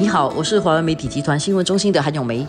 你好，我是华为媒体集团新闻中心的韩永梅。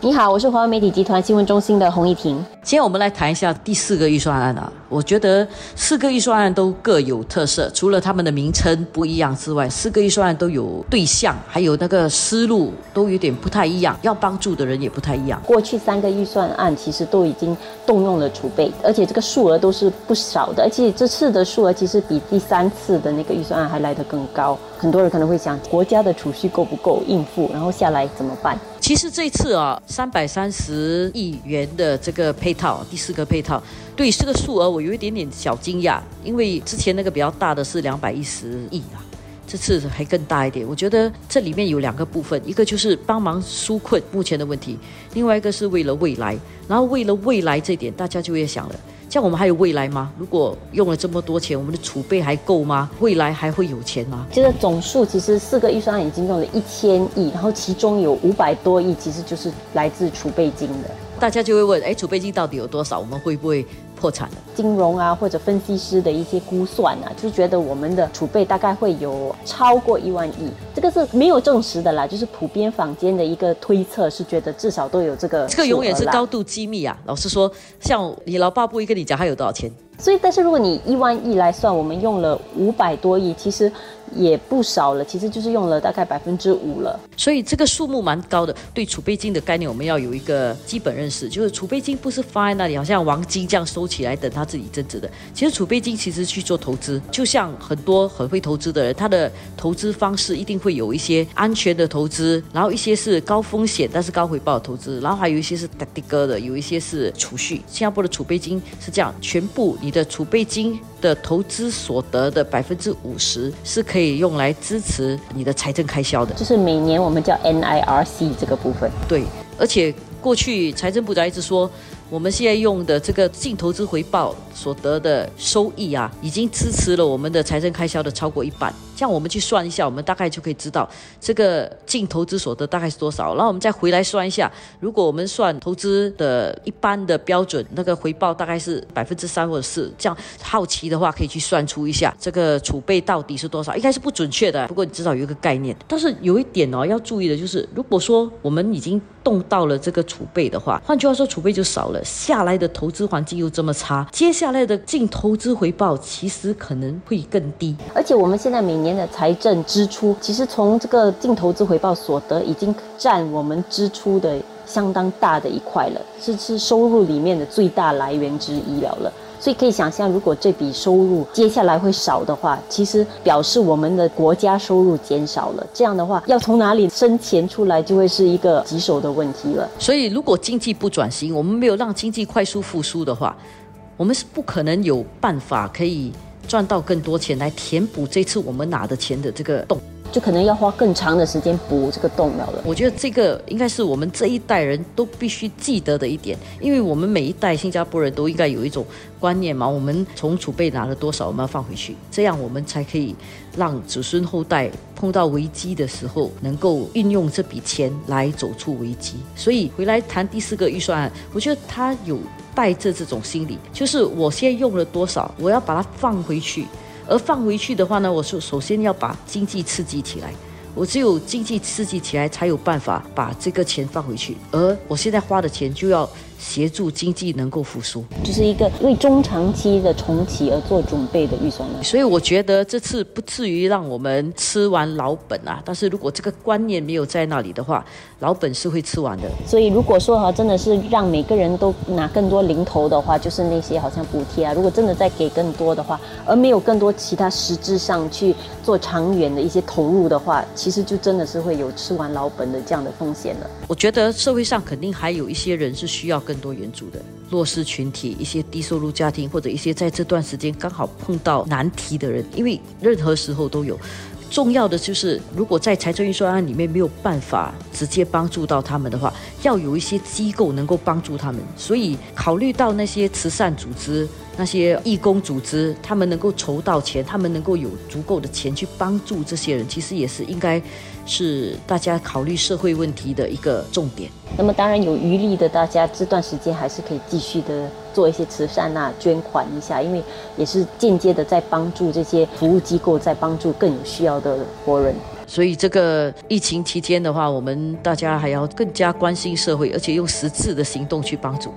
你好，我是华为媒体集团新闻中心的洪一婷。今天我们来谈一下第四个预算案啊。我觉得四个预算案都各有特色，除了他们的名称不一样之外，四个预算案都有对象，还有那个思路都有点不太一样，要帮助的人也不太一样。过去三个预算案其实都已经动用了储备，而且这个数额都是不少的，而且这次的数额其实比第三次的那个预算案还来得更高。很多人可能会想，国家的储蓄够不够应付？然后下来怎么办？其实这次啊，三百三十亿元的这个配套，第四个配套，对这个数额我有一点点小惊讶，因为之前那个比较大的是两百一十亿啊，这次还更大一点。我觉得这里面有两个部分，一个就是帮忙纾困目前的问题，另外一个是为了未来。然后为了未来这点，大家就会想了。像我们还有未来吗？如果用了这么多钱，我们的储备还够吗？未来还会有钱吗？这个总数其实四个预算已经用了一千亿，然后其中有五百多亿其实就是来自储备金的。大家就会问：哎，储备金到底有多少？我们会不会？破产，金融啊或者分析师的一些估算啊，就觉得我们的储备大概会有超过一万亿，这个是没有证实的啦，就是普遍坊间的一个推测，是觉得至少都有这个。这个永远是高度机密啊！老实说，像你老爸不会跟你讲他有多少钱。所以，但是如果你一万亿来算，我们用了五百多亿，其实也不少了。其实就是用了大概百分之五了。所以这个数目蛮高的。对储备金的概念，我们要有一个基本认识，就是储备金不是放在那里，好像黄金这样收起来等它自己增值的。其实储备金其实去做投资，就像很多很会投资的人，他的投资方式一定会有一些安全的投资，然后一些是高风险但是高回报的投资，然后还有一些是 tactical 的，有一些是储蓄。新加坡的储备金是这样，全部你。的储备金的投资所得的百分之五十是可以用来支持你的财政开销的，就是每年我们叫 NIRC 这个部分。对，而且过去财政部长一直说。我们现在用的这个净投资回报所得的收益啊，已经支持了我们的财政开销的超过一半。像我们去算一下，我们大概就可以知道这个净投资所得大概是多少。然后我们再回来算一下，如果我们算投资的一般的标准，那个回报大概是百分之三或者四。这样好奇的话，可以去算出一下这个储备到底是多少。应该是不准确的，不过你至少有一个概念。但是有一点哦，要注意的就是，如果说我们已经动到了这个储备的话，换句话说，储备就少了。下来的投资环境又这么差，接下来的净投资回报其实可能会更低。而且我们现在每年的财政支出，其实从这个净投资回报所得已经占我们支出的相当大的一块了，是是收入里面的最大来源之一了了。所以可以想象，如果这笔收入接下来会少的话，其实表示我们的国家收入减少了。这样的话，要从哪里生钱出来，就会是一个棘手的问题了。所以，如果经济不转型，我们没有让经济快速复苏的话，我们是不可能有办法可以赚到更多钱来填补这次我们拿的钱的这个洞。就可能要花更长的时间补这个洞了了。我觉得这个应该是我们这一代人都必须记得的一点，因为我们每一代新加坡人都应该有一种观念嘛，我们从储备拿了多少，我们要放回去，这样我们才可以让子孙后代碰到危机的时候能够运用这笔钱来走出危机。所以回来谈第四个预算案，我觉得他有带着这种心理，就是我现在用了多少，我要把它放回去。而放回去的话呢，我首首先要把经济刺激起来，我只有经济刺激起来，才有办法把这个钱放回去。而我现在花的钱就要。协助经济能够复苏，就是一个为中长期的重启而做准备的预算案。所以我觉得这次不至于让我们吃完老本啊。但是如果这个观念没有在那里的话，老本是会吃完的。所以如果说哈，真的是让每个人都拿更多零头的话，就是那些好像补贴啊。如果真的再给更多的话，而没有更多其他实质上去做长远的一些投入的话，其实就真的是会有吃完老本的这样的风险了。我觉得社会上肯定还有一些人是需要。更多援助的弱势群体，一些低收入家庭，或者一些在这段时间刚好碰到难题的人，因为任何时候都有。重要的就是，如果在财政预算案里面没有办法直接帮助到他们的话，要有一些机构能够帮助他们。所以，考虑到那些慈善组织、那些义工组织，他们能够筹到钱，他们能够有足够的钱去帮助这些人，其实也是应该是大家考虑社会问题的一个重点。那么，当然有余力的，大家这段时间还是可以继续的做一些慈善啊，捐款一下，因为也是间接的在帮助这些服务机构，在帮助更有需要的活人。所以这个疫情期间的话，我们大家还要更加关心社会，而且用实质的行动去帮助。